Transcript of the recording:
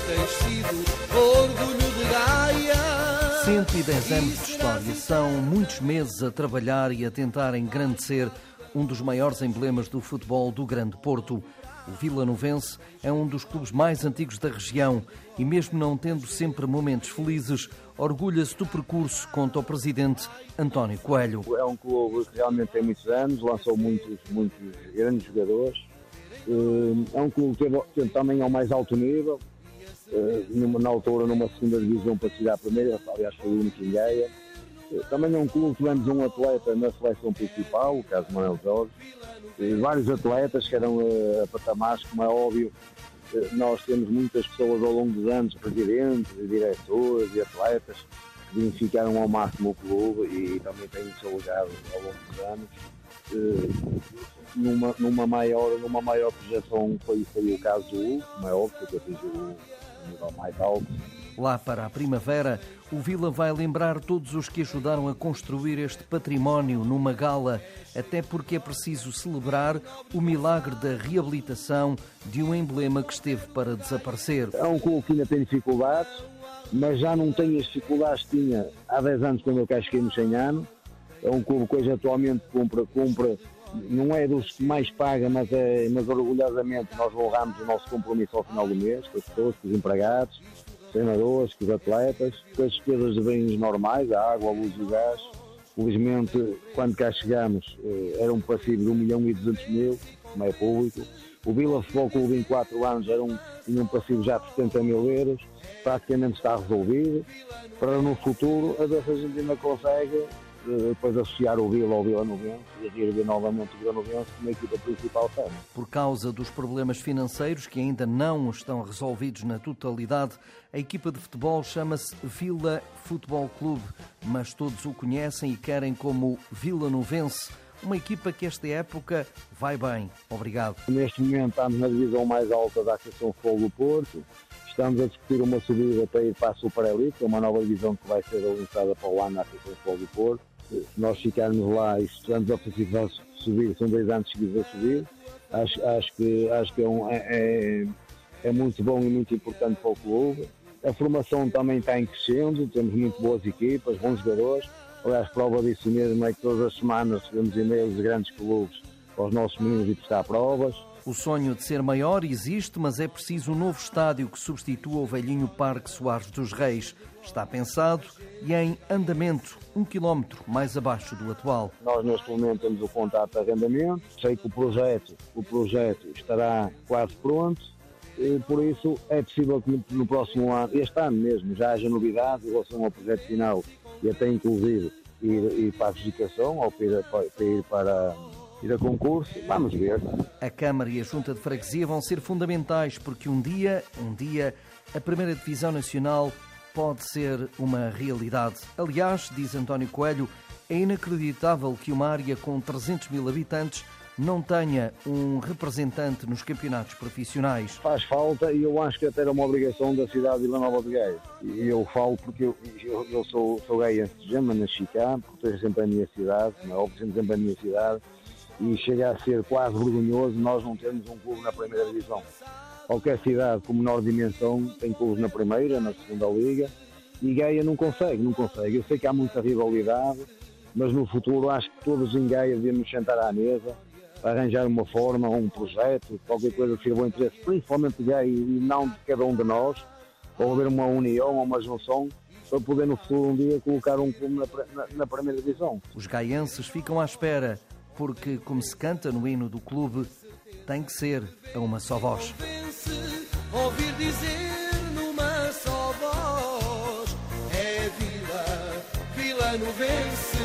tens sido orgulho de Gaia. 110 anos de história são muitos meses a trabalhar e a tentar engrandecer um dos maiores emblemas do futebol do Grande Porto. O Vila Novense é um dos clubes mais antigos da região e, mesmo não tendo sempre momentos felizes, orgulha-se do percurso, conta o presidente António Coelho. É um clube que realmente tem muitos anos, lançou muitos, muitos grandes jogadores. Eh, é um clube que teve também ao mais alto nível, eh, na altura numa segunda divisão para chegar à primeira, aliás foi o único em Gaia. Eh, também é um clube tivemos um atleta na seleção principal, o caso Manuel Jorge, vários atletas que eram uh, patamares, como é óbvio, nós temos muitas pessoas ao longo dos anos, presidentes, diretores e atletas, que dignificaram ao máximo o clube e, também têm o seu legado ao longo dos anos. Numa, numa, maior, numa maior projeção foi, foi o caso do Hugo, como é óbvio, que atingiu nível mais alto Lá para a primavera, o Vila vai lembrar todos os que ajudaram a construir este património numa gala, até porque é preciso celebrar o milagre da reabilitação de um emblema que esteve para desaparecer. É um clube que ainda tem dificuldades, mas já não tem as dificuldades que tinha há 10 anos quando eu cá cheguei no 100 anos. É um clube que hoje atualmente cumpre, cumpre não é dos que mais paga, mas, é, mas orgulhosamente nós honramos o nosso compromisso ao final do mês, com as pessoas, com os empregados, treinadores, com os atletas, com as despesas de bens normais, a água, a luz e o gás. Felizmente, quando cá chegamos, eh, era um passivo de 1 milhão e 200 mil, como é público. O Vila Futebol Clube em 4 anos era um, tinha um passivo já de 70 mil euros, praticamente está resolvido. Para no futuro, a ver se gente ainda consegue depois associar o Vila ao Vila Novense e reerguer novamente o Vila Novense como equipa principal também. Por causa dos problemas financeiros que ainda não estão resolvidos na totalidade, a equipa de futebol chama-se Vila Futebol Clube, mas todos o conhecem e querem como Vila Novense. Uma equipa que esta época vai bem. Obrigado. Neste momento estamos na divisão mais alta da Associação Futebol do Porto. Estamos a discutir uma subida para ir para a Super Elite, uma nova divisão que vai ser lançada para o ano na Associação Futebol do Porto se nós ficarmos lá e estamos a subir, são dois anos seguidos a subir, acho, acho, que, acho que é, um, é, é, é, muito bom e muito importante para o clube. A formação também está em crescendo, temos muito boas equipas, bons jogadores. Aliás, prova disso mesmo é que todas as semanas recebemos e-mails de grandes clubes para os nossos meninos e prestar provas. O sonho de ser maior existe, mas é preciso um novo estádio que substitua o velhinho Parque Soares dos Reis. Está pensado e em andamento, um quilómetro mais abaixo do atual. Nós neste momento temos o contrato de arrendamento. Sei que o projeto, o projeto estará quase pronto. E por isso é possível que no próximo ano, este ano mesmo, já haja novidades em relação ao projeto final e até inclusive ir, ir para a adjudicação ou para, para, ir para ir a concurso, vamos ver. A Câmara e a Junta de Freguesia vão ser fundamentais porque um dia, um dia, a Primeira Divisão Nacional pode ser uma realidade. Aliás, diz António Coelho, é inacreditável que uma área com 300 mil habitantes não tenha um representante nos campeonatos profissionais. Faz falta e eu acho que até era uma obrigação da cidade de Vila Nova de Gaia. E eu falo porque eu, eu, eu sou, sou gaia de Gema, nasci cá, porque sempre a minha cidade, não é sempre a minha cidade e chega a ser quase vergonhoso nós não termos um clube na primeira divisão. Qualquer cidade com menor dimensão tem clubes na primeira, na segunda liga, e Gaia não consegue, não consegue. Eu sei que há muita rivalidade, mas no futuro acho que todos em Gaia devemos sentar à mesa, arranjar uma forma, um projeto, qualquer coisa que sirva o interesse, principalmente de Gaia e não de cada um de nós, ou haver uma união ou uma junção para poder no futuro um dia colocar um clube na, na, na primeira divisão. Os gaienses ficam à espera porque, como se canta no hino do clube, tem que ser a uma só voz. Ouvir dizer numa só voz é Vila, Vila Novense.